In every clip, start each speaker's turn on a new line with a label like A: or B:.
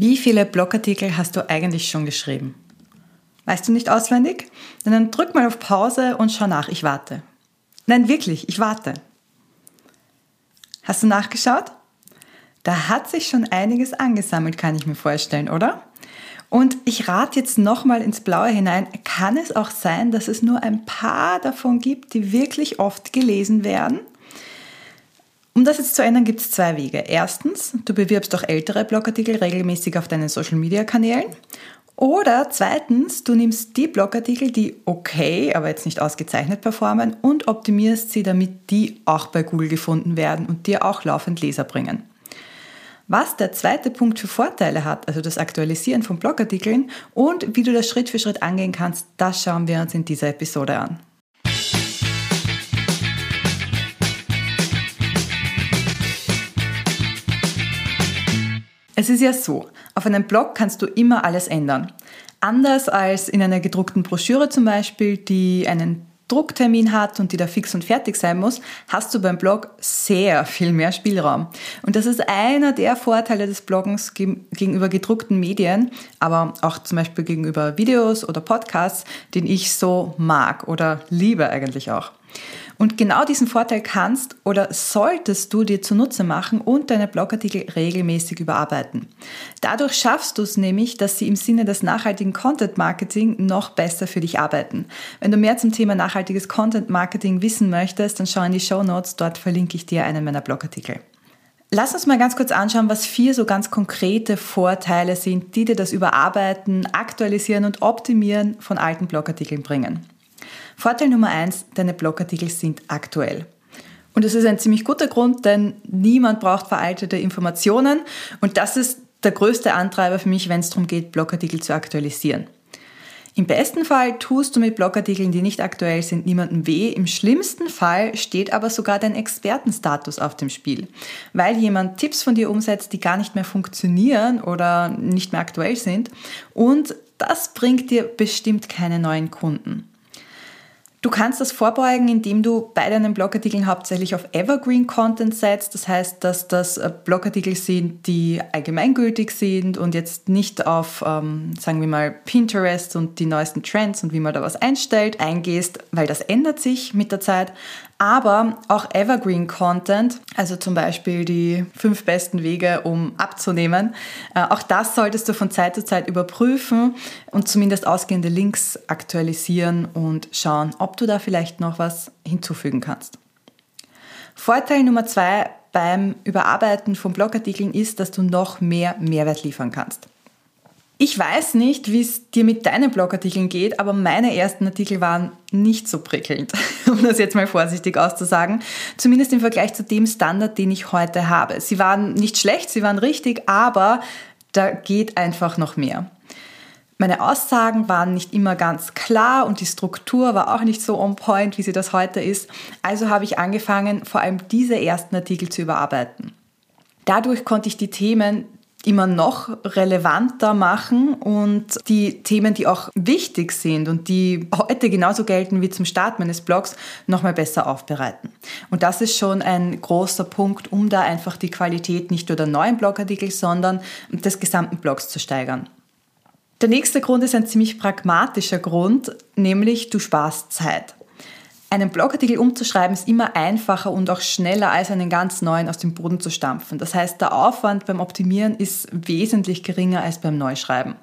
A: Wie viele Blogartikel hast du eigentlich schon geschrieben? Weißt du nicht auswendig? Dann drück mal auf Pause und schau nach. Ich warte. Nein, wirklich, ich warte. Hast du nachgeschaut? Da hat sich schon einiges angesammelt, kann ich mir vorstellen, oder? Und ich rate jetzt nochmal ins Blaue hinein, kann es auch sein, dass es nur ein paar davon gibt, die wirklich oft gelesen werden? Um das jetzt zu ändern, gibt es zwei Wege. Erstens, du bewirbst auch ältere Blogartikel regelmäßig auf deinen Social-Media-Kanälen. Oder zweitens, du nimmst die Blogartikel, die okay, aber jetzt nicht ausgezeichnet performen und optimierst sie, damit die auch bei Google gefunden werden und dir auch laufend Leser bringen. Was der zweite Punkt für Vorteile hat, also das Aktualisieren von Blogartikeln und wie du das Schritt für Schritt angehen kannst, das schauen wir uns in dieser Episode an. Es ist ja so, auf einem Blog kannst du immer alles ändern. Anders als in einer gedruckten Broschüre zum Beispiel, die einen Drucktermin hat und die da fix und fertig sein muss, hast du beim Blog sehr viel mehr Spielraum. Und das ist einer der Vorteile des Bloggens gegenüber gedruckten Medien, aber auch zum Beispiel gegenüber Videos oder Podcasts, den ich so mag oder liebe eigentlich auch. Und genau diesen Vorteil kannst oder solltest du dir zunutze machen und deine Blogartikel regelmäßig überarbeiten. Dadurch schaffst du es nämlich, dass sie im Sinne des nachhaltigen Content Marketing noch besser für dich arbeiten. Wenn du mehr zum Thema nachhaltiges Content Marketing wissen möchtest, dann schau in die Show Notes, dort verlinke ich dir einen meiner Blogartikel. Lass uns mal ganz kurz anschauen, was vier so ganz konkrete Vorteile sind, die dir das Überarbeiten, Aktualisieren und Optimieren von alten Blogartikeln bringen. Vorteil Nummer eins, deine Blogartikel sind aktuell. Und das ist ein ziemlich guter Grund, denn niemand braucht veraltete Informationen und das ist der größte Antreiber für mich, wenn es darum geht, Blogartikel zu aktualisieren. Im besten Fall tust du mit Blogartikeln, die nicht aktuell sind, niemandem weh. Im schlimmsten Fall steht aber sogar dein Expertenstatus auf dem Spiel, weil jemand Tipps von dir umsetzt, die gar nicht mehr funktionieren oder nicht mehr aktuell sind. Und das bringt dir bestimmt keine neuen Kunden. Du kannst das vorbeugen, indem du bei deinen Blogartikeln hauptsächlich auf Evergreen Content setzt. Das heißt, dass das äh, Blogartikel sind, die allgemeingültig sind und jetzt nicht auf, ähm, sagen wir mal, Pinterest und die neuesten Trends und wie man da was einstellt, eingehst, weil das ändert sich mit der Zeit aber auch Evergreen Content, also zum Beispiel die fünf besten Wege, um abzunehmen. Äh, auch das solltest du von Zeit zu Zeit überprüfen und zumindest ausgehende Links aktualisieren und schauen, ob du da vielleicht noch was hinzufügen kannst. Vorteil Nummer zwei beim Überarbeiten von Blogartikeln ist, dass du noch mehr Mehrwert liefern kannst. Ich weiß nicht, wie es dir mit deinen Blogartikeln geht, aber meine ersten Artikel waren nicht so prickelnd, um das jetzt mal vorsichtig auszusagen. Zumindest im Vergleich zu dem Standard, den ich heute habe. Sie waren nicht schlecht, sie waren richtig, aber da geht einfach noch mehr. Meine Aussagen waren nicht immer ganz klar und die Struktur war auch nicht so on point, wie sie das heute ist. Also habe ich angefangen, vor allem diese ersten Artikel zu überarbeiten. Dadurch konnte ich die Themen, immer noch relevanter machen und die Themen, die auch wichtig sind und die heute genauso gelten wie zum Start meines Blogs, nochmal besser aufbereiten. Und das ist schon ein großer Punkt, um da einfach die Qualität nicht nur der neuen Blogartikel, sondern des gesamten Blogs zu steigern. Der nächste Grund ist ein ziemlich pragmatischer Grund, nämlich du sparst Zeit. Einen Blogartikel umzuschreiben ist immer einfacher und auch schneller als einen ganz neuen aus dem Boden zu stampfen. Das heißt, der Aufwand beim Optimieren ist wesentlich geringer als beim Neuschreiben.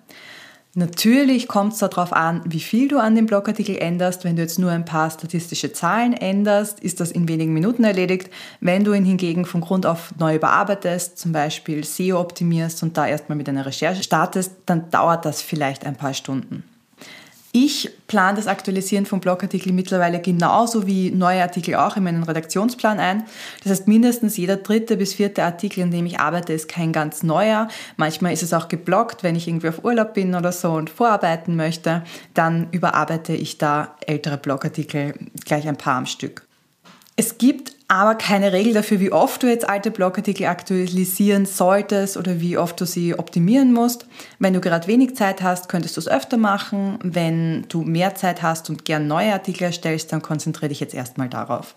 A: Natürlich kommt es darauf an, wie viel du an dem Blogartikel änderst. Wenn du jetzt nur ein paar statistische Zahlen änderst, ist das in wenigen Minuten erledigt. Wenn du ihn hingegen von Grund auf neu überarbeitest, zum Beispiel SEO optimierst und da erstmal mit einer Recherche startest, dann dauert das vielleicht ein paar Stunden. Ich plane das Aktualisieren von Blogartikeln mittlerweile genauso wie neue Artikel auch in meinen Redaktionsplan ein. Das heißt, mindestens jeder dritte bis vierte Artikel, an dem ich arbeite, ist kein ganz neuer. Manchmal ist es auch geblockt, wenn ich irgendwie auf Urlaub bin oder so und vorarbeiten möchte. Dann überarbeite ich da ältere Blogartikel gleich ein paar am Stück. Es gibt aber keine Regel dafür, wie oft du jetzt alte Blogartikel aktualisieren solltest oder wie oft du sie optimieren musst. Wenn du gerade wenig Zeit hast, könntest du es öfter machen. Wenn du mehr Zeit hast und gern neue Artikel erstellst, dann konzentriere dich jetzt erstmal darauf.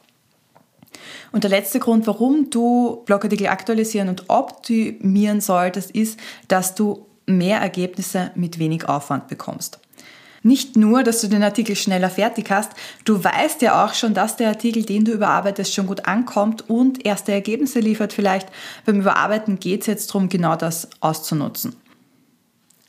A: Und der letzte Grund, warum du Blogartikel aktualisieren und optimieren solltest, ist, dass du mehr Ergebnisse mit wenig Aufwand bekommst. Nicht nur, dass du den Artikel schneller fertig hast, du weißt ja auch schon, dass der Artikel, den du überarbeitest, schon gut ankommt und erste Ergebnisse liefert vielleicht. Beim Überarbeiten geht es jetzt darum, genau das auszunutzen.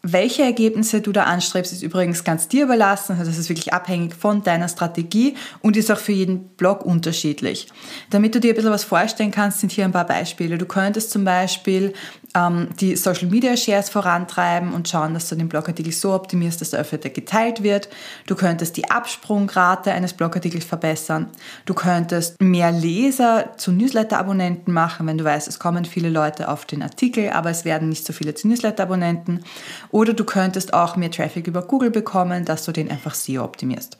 A: Welche Ergebnisse du da anstrebst, ist übrigens ganz dir überlassen. Also das ist wirklich abhängig von deiner Strategie und ist auch für jeden Blog unterschiedlich. Damit du dir ein bisschen was vorstellen kannst, sind hier ein paar Beispiele. Du könntest zum Beispiel ähm, die Social Media Shares vorantreiben und schauen, dass du den Blogartikel so optimierst, dass er öfter geteilt wird. Du könntest die Absprungrate eines Blogartikels verbessern. Du könntest mehr Leser zu Newsletter-Abonnenten machen, wenn du weißt, es kommen viele Leute auf den Artikel, aber es werden nicht so viele zu Newsletter-Abonnenten. Oder du könntest auch mehr Traffic über Google bekommen, dass du den einfach SEO optimierst.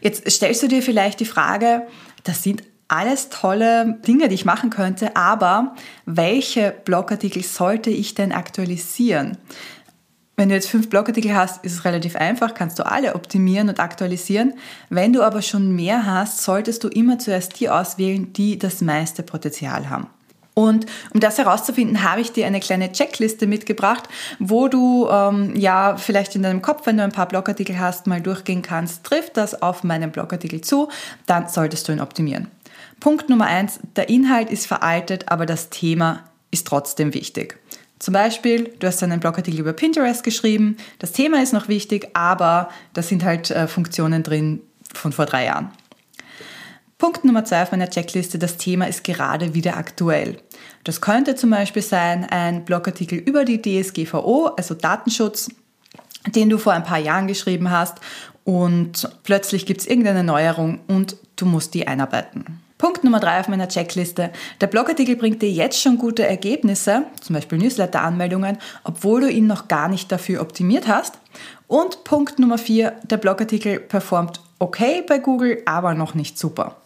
A: Jetzt stellst du dir vielleicht die Frage, das sind alles tolle Dinge, die ich machen könnte, aber welche Blogartikel sollte ich denn aktualisieren? Wenn du jetzt fünf Blogartikel hast, ist es relativ einfach, kannst du alle optimieren und aktualisieren. Wenn du aber schon mehr hast, solltest du immer zuerst die auswählen, die das meiste Potenzial haben. Und um das herauszufinden, habe ich dir eine kleine Checkliste mitgebracht, wo du ähm, ja vielleicht in deinem Kopf, wenn du ein paar Blogartikel hast, mal durchgehen kannst, trifft das auf meinen Blogartikel zu, dann solltest du ihn optimieren. Punkt Nummer eins, der Inhalt ist veraltet, aber das Thema ist trotzdem wichtig. Zum Beispiel, du hast einen Blogartikel über Pinterest geschrieben, das Thema ist noch wichtig, aber da sind halt äh, Funktionen drin von vor drei Jahren. Punkt Nummer zwei auf meiner Checkliste, das Thema ist gerade wieder aktuell. Das könnte zum Beispiel sein ein Blogartikel über die DSGVO, also Datenschutz, den du vor ein paar Jahren geschrieben hast und plötzlich gibt es irgendeine Neuerung und du musst die einarbeiten. Punkt Nummer drei auf meiner Checkliste. Der Blogartikel bringt dir jetzt schon gute Ergebnisse, zum Beispiel Newsletter-Anmeldungen, obwohl du ihn noch gar nicht dafür optimiert hast. Und Punkt Nummer vier, der Blogartikel performt okay bei Google, aber noch nicht super.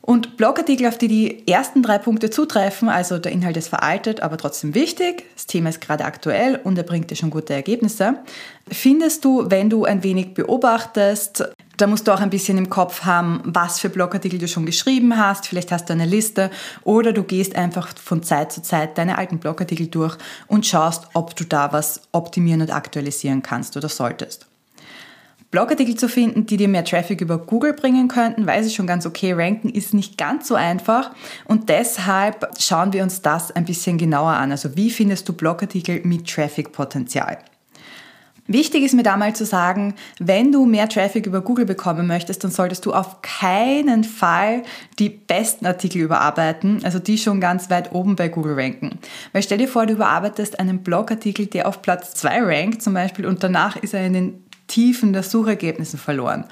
A: Und Blogartikel, auf die die ersten drei Punkte zutreffen, also der Inhalt ist veraltet, aber trotzdem wichtig, das Thema ist gerade aktuell und er bringt dir schon gute Ergebnisse, findest du, wenn du ein wenig beobachtest, da musst du auch ein bisschen im Kopf haben, was für Blogartikel du schon geschrieben hast. Vielleicht hast du eine Liste oder du gehst einfach von Zeit zu Zeit deine alten Blogartikel durch und schaust, ob du da was optimieren und aktualisieren kannst oder solltest. Blogartikel zu finden, die dir mehr Traffic über Google bringen könnten, weiß ich schon ganz okay. Ranken ist nicht ganz so einfach und deshalb schauen wir uns das ein bisschen genauer an. Also wie findest du Blogartikel mit Traffic-Potenzial? Wichtig ist mir da mal zu sagen, wenn du mehr Traffic über Google bekommen möchtest, dann solltest du auf keinen Fall die besten Artikel überarbeiten, also die schon ganz weit oben bei Google ranken. Weil stell dir vor, du überarbeitest einen Blogartikel, der auf Platz 2 rankt zum Beispiel und danach ist er in den Tiefen der Suchergebnisse verloren.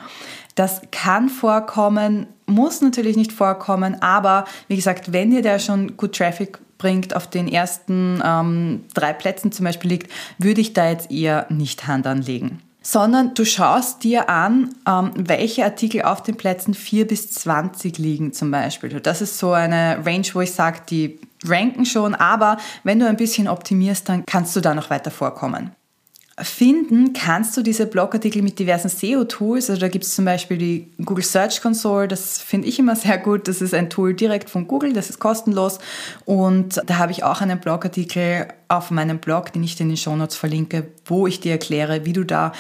A: Das kann vorkommen, muss natürlich nicht vorkommen, aber wie gesagt, wenn dir der schon gut Traffic bringt, auf den ersten ähm, drei Plätzen zum Beispiel liegt, würde ich da jetzt eher nicht Hand anlegen. Sondern du schaust dir an, ähm, welche Artikel auf den Plätzen 4 bis 20 liegen zum Beispiel. Das ist so eine Range, wo ich sage, die ranken schon, aber wenn du ein bisschen optimierst, dann kannst du da noch weiter vorkommen finden kannst du diese Blogartikel mit diversen SEO-Tools. Also da gibt es zum Beispiel die Google Search Console, das finde ich immer sehr gut. Das ist ein Tool direkt von Google, das ist kostenlos. Und da habe ich auch einen Blogartikel auf meinem Blog, den ich dir in den Shownotes verlinke, wo ich dir erkläre, wie du da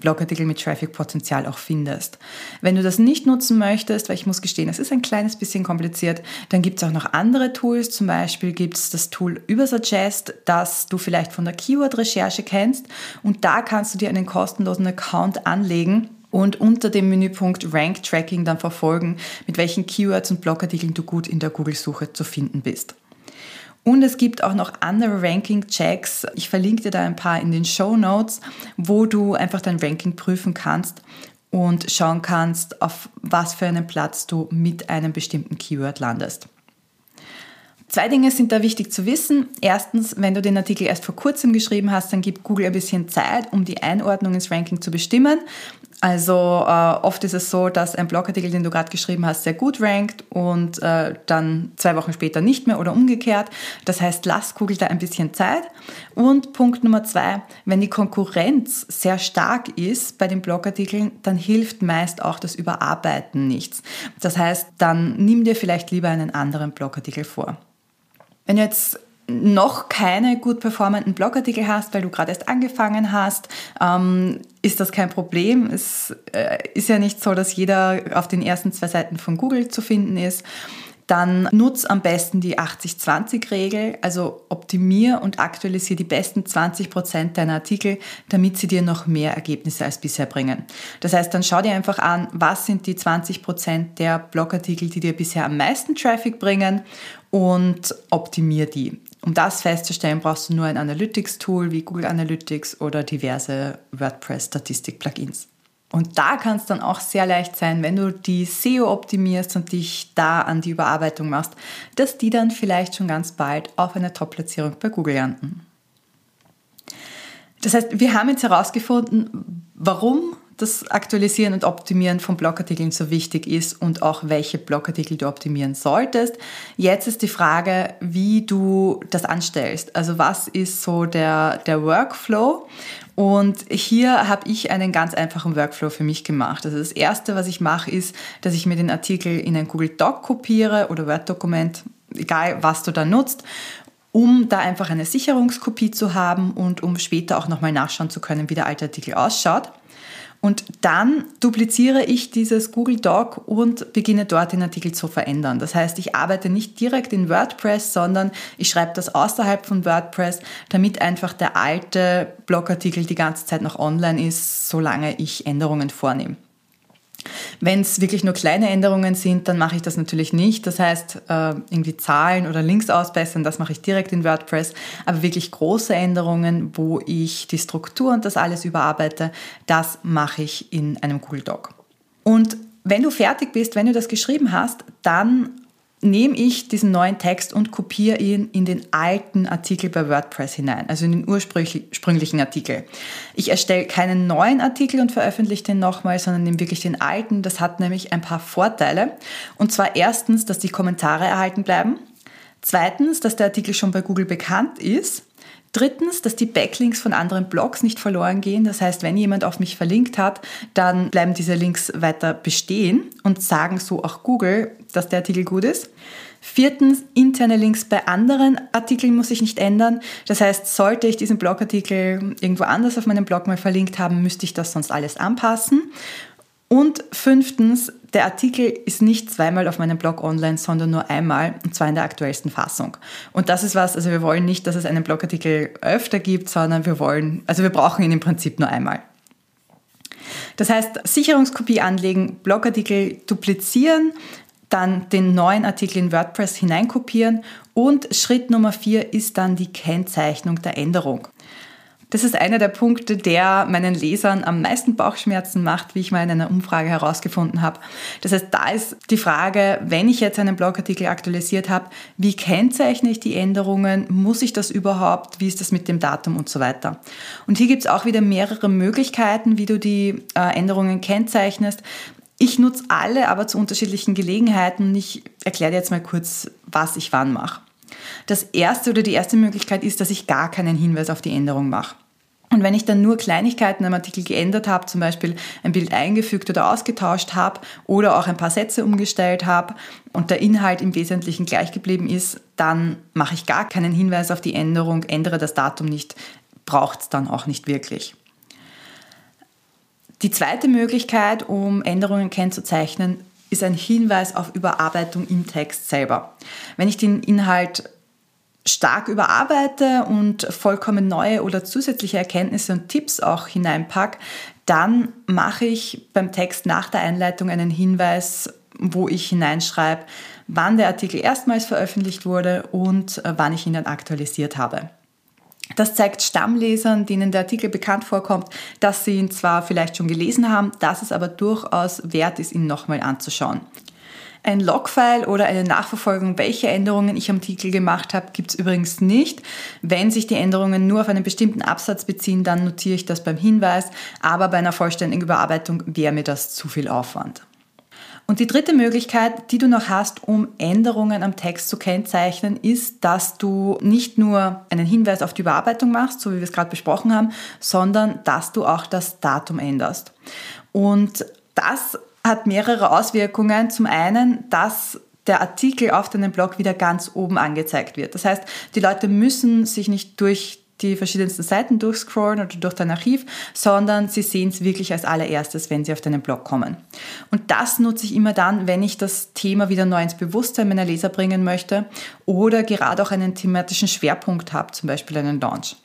A: Blogartikel mit Traffic-Potenzial auch findest. Wenn du das nicht nutzen möchtest, weil ich muss gestehen, es ist ein kleines bisschen kompliziert, dann gibt es auch noch andere Tools. Zum Beispiel gibt es das Tool Übersuggest, das du vielleicht von der Keyword-Recherche kennst. Und da kannst du dir einen kostenlosen Account anlegen und unter dem Menüpunkt Rank Tracking dann verfolgen, mit welchen Keywords und Blogartikeln du gut in der Google-Suche zu finden bist. Und es gibt auch noch andere Ranking-Checks. Ich verlinke dir da ein paar in den Show Notes, wo du einfach dein Ranking prüfen kannst und schauen kannst, auf was für einen Platz du mit einem bestimmten Keyword landest. Zwei Dinge sind da wichtig zu wissen. Erstens, wenn du den Artikel erst vor kurzem geschrieben hast, dann gibt Google ein bisschen Zeit, um die Einordnung ins Ranking zu bestimmen. Also äh, oft ist es so, dass ein Blogartikel, den du gerade geschrieben hast, sehr gut rankt und äh, dann zwei Wochen später nicht mehr oder umgekehrt. Das heißt, lass Google da ein bisschen Zeit. Und Punkt Nummer zwei, wenn die Konkurrenz sehr stark ist bei den Blogartikeln, dann hilft meist auch das Überarbeiten nichts. Das heißt, dann nimm dir vielleicht lieber einen anderen Blogartikel vor. Wenn du jetzt noch keine gut performenden Blogartikel hast, weil du gerade erst angefangen hast, ähm, ist das kein Problem. Es äh, ist ja nicht so, dass jeder auf den ersten zwei Seiten von Google zu finden ist. Dann nutz am besten die 80-20-Regel, also optimier und aktualisiere die besten 20% deiner Artikel, damit sie dir noch mehr Ergebnisse als bisher bringen. Das heißt, dann schau dir einfach an, was sind die 20% der Blogartikel, die dir bisher am meisten Traffic bringen und optimier die. Um das festzustellen, brauchst du nur ein Analytics-Tool wie Google Analytics oder diverse WordPress-Statistik-Plugins. Und da kann es dann auch sehr leicht sein, wenn du die SEO optimierst und dich da an die Überarbeitung machst, dass die dann vielleicht schon ganz bald auf eine Top-Platzierung bei Google landen. Das heißt, wir haben jetzt herausgefunden, warum das Aktualisieren und Optimieren von Blogartikeln so wichtig ist und auch welche Blogartikel du optimieren solltest. Jetzt ist die Frage, wie du das anstellst. Also was ist so der, der Workflow? Und hier habe ich einen ganz einfachen Workflow für mich gemacht. Also das Erste, was ich mache, ist, dass ich mir den Artikel in ein Google Doc kopiere oder Word-Dokument, egal was du da nutzt um da einfach eine Sicherungskopie zu haben und um später auch nochmal nachschauen zu können, wie der alte Artikel ausschaut. Und dann dupliziere ich dieses Google Doc und beginne dort den Artikel zu verändern. Das heißt, ich arbeite nicht direkt in WordPress, sondern ich schreibe das außerhalb von WordPress, damit einfach der alte Blogartikel die ganze Zeit noch online ist, solange ich Änderungen vornehme. Wenn es wirklich nur kleine Änderungen sind, dann mache ich das natürlich nicht. Das heißt, äh, irgendwie Zahlen oder Links ausbessern, das mache ich direkt in WordPress. Aber wirklich große Änderungen, wo ich die Struktur und das alles überarbeite, das mache ich in einem Google Doc. Und wenn du fertig bist, wenn du das geschrieben hast, dann nehme ich diesen neuen Text und kopiere ihn in den alten Artikel bei WordPress hinein, also in den ursprünglichen Artikel. Ich erstelle keinen neuen Artikel und veröffentliche den nochmal, sondern nehme wirklich den alten. Das hat nämlich ein paar Vorteile. Und zwar erstens, dass die Kommentare erhalten bleiben. Zweitens, dass der Artikel schon bei Google bekannt ist. Drittens, dass die Backlinks von anderen Blogs nicht verloren gehen. Das heißt, wenn jemand auf mich verlinkt hat, dann bleiben diese Links weiter bestehen und sagen so auch Google, dass der Artikel gut ist. Viertens, interne Links bei anderen Artikeln muss ich nicht ändern. Das heißt, sollte ich diesen Blogartikel irgendwo anders auf meinem Blog mal verlinkt haben, müsste ich das sonst alles anpassen. Und fünftens, der Artikel ist nicht zweimal auf meinem Blog online, sondern nur einmal, und zwar in der aktuellsten Fassung. Und das ist was, also wir wollen nicht, dass es einen Blogartikel öfter gibt, sondern wir wollen, also wir brauchen ihn im Prinzip nur einmal. Das heißt, Sicherungskopie anlegen, Blogartikel duplizieren, dann den neuen Artikel in WordPress hineinkopieren und Schritt Nummer vier ist dann die Kennzeichnung der Änderung. Das ist einer der Punkte, der meinen Lesern am meisten Bauchschmerzen macht, wie ich mal in einer Umfrage herausgefunden habe. Das heißt, da ist die Frage, wenn ich jetzt einen Blogartikel aktualisiert habe, wie kennzeichne ich die Änderungen? Muss ich das überhaupt? Wie ist das mit dem Datum und so weiter? Und hier gibt es auch wieder mehrere Möglichkeiten, wie du die äh, Änderungen kennzeichnest. Ich nutze alle, aber zu unterschiedlichen Gelegenheiten. Ich erkläre dir jetzt mal kurz, was ich wann mache. Das erste oder die erste Möglichkeit ist, dass ich gar keinen Hinweis auf die Änderung mache. Und wenn ich dann nur Kleinigkeiten am Artikel geändert habe, zum Beispiel ein Bild eingefügt oder ausgetauscht habe oder auch ein paar Sätze umgestellt habe und der Inhalt im Wesentlichen gleich geblieben ist, dann mache ich gar keinen Hinweis auf die Änderung, ändere das Datum nicht, braucht es dann auch nicht wirklich. Die zweite Möglichkeit, um Änderungen kennzuzeichnen, ist ein Hinweis auf Überarbeitung im Text selber. Wenn ich den Inhalt stark überarbeite und vollkommen neue oder zusätzliche Erkenntnisse und Tipps auch hineinpacke, dann mache ich beim Text nach der Einleitung einen Hinweis, wo ich hineinschreibe, wann der Artikel erstmals veröffentlicht wurde und äh, wann ich ihn dann aktualisiert habe. Das zeigt Stammlesern, denen der Artikel bekannt vorkommt, dass sie ihn zwar vielleicht schon gelesen haben, dass es aber durchaus wert ist, ihn nochmal anzuschauen. Ein Logfile oder eine Nachverfolgung, welche Änderungen ich am Artikel gemacht habe, gibt es übrigens nicht. Wenn sich die Änderungen nur auf einen bestimmten Absatz beziehen, dann notiere ich das beim Hinweis, aber bei einer vollständigen Überarbeitung wäre mir das zu viel Aufwand. Und die dritte Möglichkeit, die du noch hast, um Änderungen am Text zu kennzeichnen, ist, dass du nicht nur einen Hinweis auf die Überarbeitung machst, so wie wir es gerade besprochen haben, sondern dass du auch das Datum änderst. Und das hat mehrere Auswirkungen. Zum einen, dass der Artikel auf deinem Blog wieder ganz oben angezeigt wird. Das heißt, die Leute müssen sich nicht durch die verschiedensten Seiten durchscrollen oder durch dein Archiv, sondern sie sehen es wirklich als allererstes, wenn sie auf deinen Blog kommen. Und das nutze ich immer dann, wenn ich das Thema wieder neu ins Bewusstsein meiner Leser bringen möchte oder gerade auch einen thematischen Schwerpunkt habe, zum Beispiel einen Launch.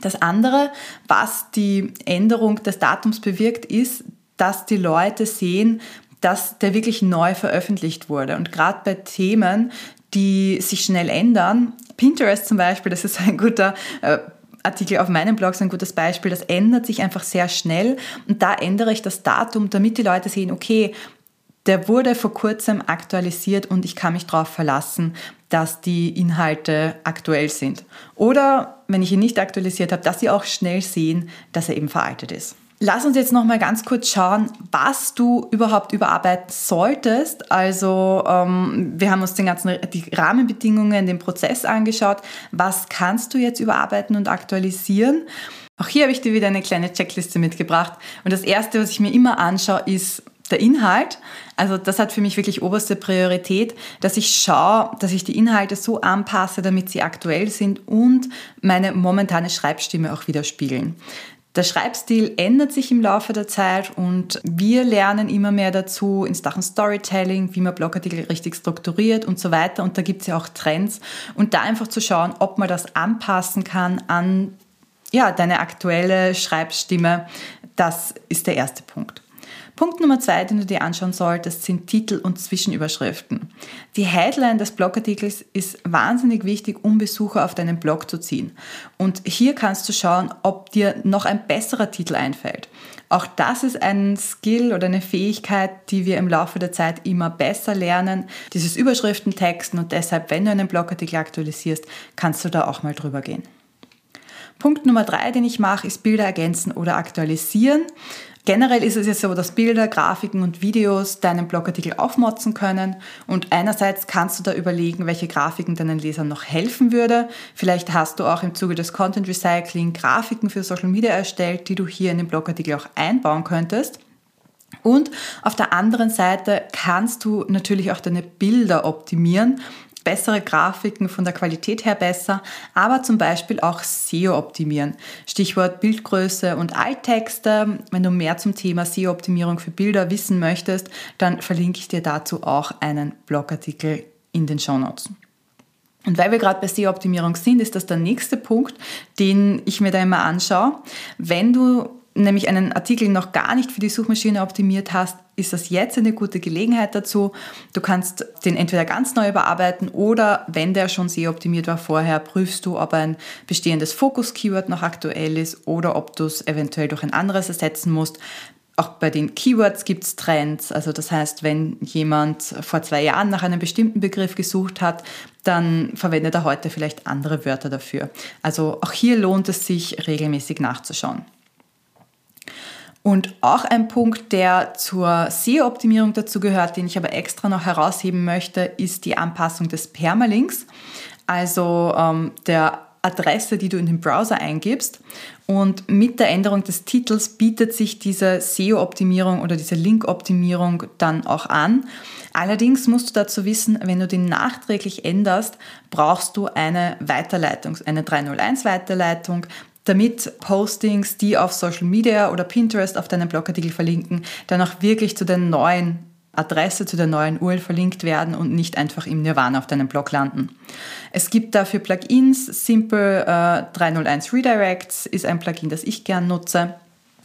A: Das andere, was die Änderung des Datums bewirkt, ist, dass die Leute sehen, dass der wirklich neu veröffentlicht wurde. Und gerade bei Themen, die sich schnell ändern, Pinterest zum Beispiel, das ist ein guter äh, Artikel auf meinem Blog, so ein gutes Beispiel, das ändert sich einfach sehr schnell und da ändere ich das Datum, damit die Leute sehen, okay, der wurde vor kurzem aktualisiert und ich kann mich darauf verlassen, dass die Inhalte aktuell sind. Oder wenn ich ihn nicht aktualisiert habe, dass sie auch schnell sehen, dass er eben veraltet ist. Lass uns jetzt noch mal ganz kurz schauen, was du überhaupt überarbeiten solltest. Also ähm, wir haben uns den ganzen die Rahmenbedingungen, den Prozess angeschaut. Was kannst du jetzt überarbeiten und aktualisieren? Auch hier habe ich dir wieder eine kleine Checkliste mitgebracht. Und das erste, was ich mir immer anschaue, ist der Inhalt. Also das hat für mich wirklich oberste Priorität, dass ich schaue, dass ich die Inhalte so anpasse, damit sie aktuell sind und meine momentane Schreibstimme auch widerspiegeln. Der Schreibstil ändert sich im Laufe der Zeit und wir lernen immer mehr dazu in Sachen Storytelling, wie man Blogartikel richtig strukturiert und so weiter. Und da gibt es ja auch Trends. Und da einfach zu schauen, ob man das anpassen kann an ja, deine aktuelle Schreibstimme, das ist der erste Punkt. Punkt Nummer zwei, den du dir anschauen solltest, sind Titel und Zwischenüberschriften. Die Headline des Blogartikels ist wahnsinnig wichtig, um Besucher auf deinen Blog zu ziehen. Und hier kannst du schauen, ob dir noch ein besserer Titel einfällt. Auch das ist ein Skill oder eine Fähigkeit, die wir im Laufe der Zeit immer besser lernen. Dieses Überschriftentexten und deshalb, wenn du einen Blogartikel aktualisierst, kannst du da auch mal drüber gehen. Punkt Nummer drei, den ich mache, ist Bilder ergänzen oder aktualisieren. Generell ist es ja so, dass Bilder, Grafiken und Videos deinen Blogartikel aufmotzen können und einerseits kannst du da überlegen, welche Grafiken deinen Lesern noch helfen würde. Vielleicht hast du auch im Zuge des Content Recycling Grafiken für Social Media erstellt, die du hier in den Blogartikel auch einbauen könntest. Und auf der anderen Seite kannst du natürlich auch deine Bilder optimieren bessere Grafiken von der Qualität her besser, aber zum Beispiel auch SEO optimieren. Stichwort Bildgröße und Alttexte. Wenn du mehr zum Thema SEO-Optimierung für Bilder wissen möchtest, dann verlinke ich dir dazu auch einen Blogartikel in den Show Notes. Und weil wir gerade bei SEO-Optimierung sind, ist das der nächste Punkt, den ich mir da immer anschaue. Wenn du nämlich einen Artikel noch gar nicht für die Suchmaschine optimiert hast, ist das jetzt eine gute Gelegenheit dazu. Du kannst den entweder ganz neu überarbeiten oder wenn der schon sehr optimiert war vorher, prüfst du, ob ein bestehendes Fokus-Keyword noch aktuell ist oder ob du es eventuell durch ein anderes ersetzen musst. Auch bei den Keywords gibt es Trends. Also das heißt, wenn jemand vor zwei Jahren nach einem bestimmten Begriff gesucht hat, dann verwendet er heute vielleicht andere Wörter dafür. Also auch hier lohnt es sich, regelmäßig nachzuschauen. Und auch ein Punkt, der zur SEO-Optimierung dazu gehört, den ich aber extra noch herausheben möchte, ist die Anpassung des Permalinks, also ähm, der Adresse, die du in den Browser eingibst. Und mit der Änderung des Titels bietet sich diese SEO-Optimierung oder diese Link-Optimierung dann auch an. Allerdings musst du dazu wissen, wenn du den nachträglich änderst, brauchst du eine Weiterleitung, eine 301-Weiterleitung, damit Postings, die auf Social Media oder Pinterest auf deinen Blogartikel verlinken, dann auch wirklich zu der neuen Adresse, zu der neuen URL verlinkt werden und nicht einfach im Nirvana auf deinem Blog landen. Es gibt dafür Plugins. Simple äh, 301 Redirects ist ein Plugin, das ich gern nutze.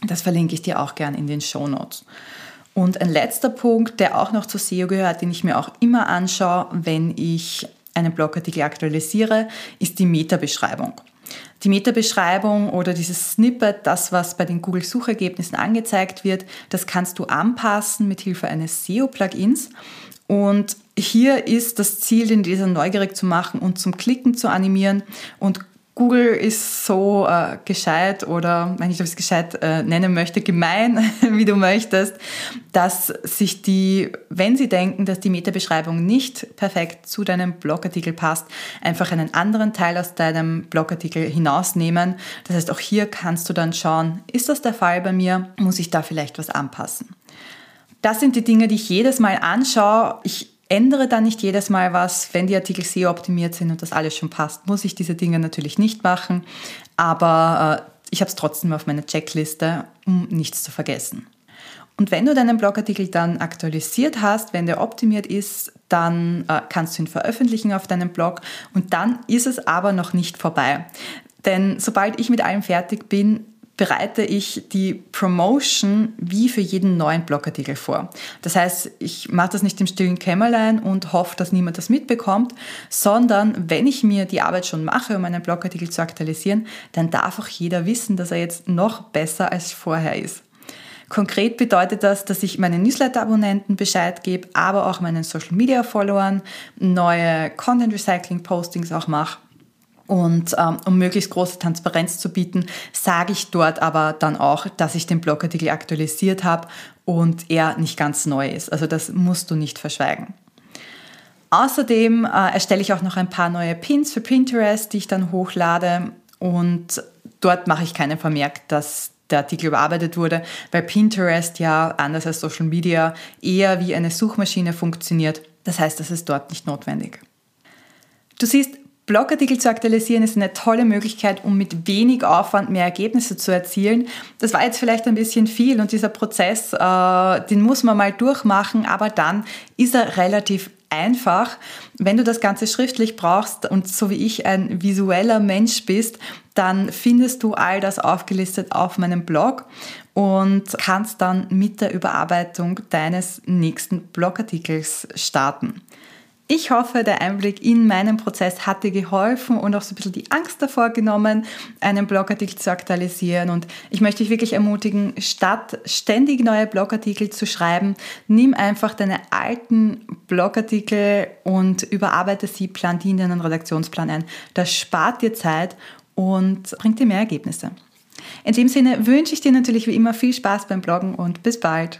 A: Das verlinke ich dir auch gern in den Show Notes. Und ein letzter Punkt, der auch noch zu SEO gehört, den ich mir auch immer anschaue, wenn ich einen Blogartikel aktualisiere, ist die Meta-Beschreibung. Die Meta-Beschreibung oder dieses Snippet, das, was bei den Google-Suchergebnissen angezeigt wird, das kannst du anpassen mit Hilfe eines SEO-Plugins. Und hier ist das Ziel, den Leser neugierig zu machen und zum Klicken zu animieren. Und Google ist so äh, gescheit oder, wenn ich es gescheit äh, nennen möchte, gemein, wie du möchtest, dass sich die, wenn sie denken, dass die Metabeschreibung nicht perfekt zu deinem Blogartikel passt, einfach einen anderen Teil aus deinem Blogartikel hinausnehmen. Das heißt, auch hier kannst du dann schauen, ist das der Fall bei mir? Muss ich da vielleicht was anpassen? Das sind die Dinge, die ich jedes Mal anschaue. Ich Ändere dann nicht jedes Mal was, wenn die Artikel SEO optimiert sind und das alles schon passt, muss ich diese Dinge natürlich nicht machen, aber äh, ich habe es trotzdem auf meiner Checkliste, um nichts zu vergessen. Und wenn du deinen Blogartikel dann aktualisiert hast, wenn der optimiert ist, dann äh, kannst du ihn veröffentlichen auf deinem Blog und dann ist es aber noch nicht vorbei. Denn sobald ich mit allem fertig bin, bereite ich die Promotion wie für jeden neuen Blogartikel vor. Das heißt, ich mache das nicht im stillen Kämmerlein und hoffe, dass niemand das mitbekommt, sondern wenn ich mir die Arbeit schon mache, um einen Blogartikel zu aktualisieren, dann darf auch jeder wissen, dass er jetzt noch besser als vorher ist. Konkret bedeutet das, dass ich meinen Newsletter-Abonnenten Bescheid gebe, aber auch meinen Social-Media-Followern neue Content-Recycling-Postings auch mache. Und ähm, um möglichst große Transparenz zu bieten, sage ich dort aber dann auch, dass ich den Blogartikel aktualisiert habe und er nicht ganz neu ist. Also das musst du nicht verschweigen. Außerdem äh, erstelle ich auch noch ein paar neue Pins für Pinterest, die ich dann hochlade. Und dort mache ich keinen Vermerk, dass der Artikel überarbeitet wurde, weil Pinterest ja anders als Social Media eher wie eine Suchmaschine funktioniert. Das heißt, das ist dort nicht notwendig. Du siehst, Blogartikel zu aktualisieren ist eine tolle Möglichkeit, um mit wenig Aufwand mehr Ergebnisse zu erzielen. Das war jetzt vielleicht ein bisschen viel und dieser Prozess, äh, den muss man mal durchmachen, aber dann ist er relativ einfach. Wenn du das Ganze schriftlich brauchst und so wie ich ein visueller Mensch bist, dann findest du all das aufgelistet auf meinem Blog und kannst dann mit der Überarbeitung deines nächsten Blogartikels starten. Ich hoffe, der Einblick in meinen Prozess hat dir geholfen und auch so ein bisschen die Angst davor genommen, einen Blogartikel zu aktualisieren. Und ich möchte dich wirklich ermutigen, statt ständig neue Blogartikel zu schreiben, nimm einfach deine alten Blogartikel und überarbeite sie, plan die in deinen Redaktionsplan ein. Das spart dir Zeit und bringt dir mehr Ergebnisse. In dem Sinne wünsche ich dir natürlich wie immer viel Spaß beim Bloggen und bis bald.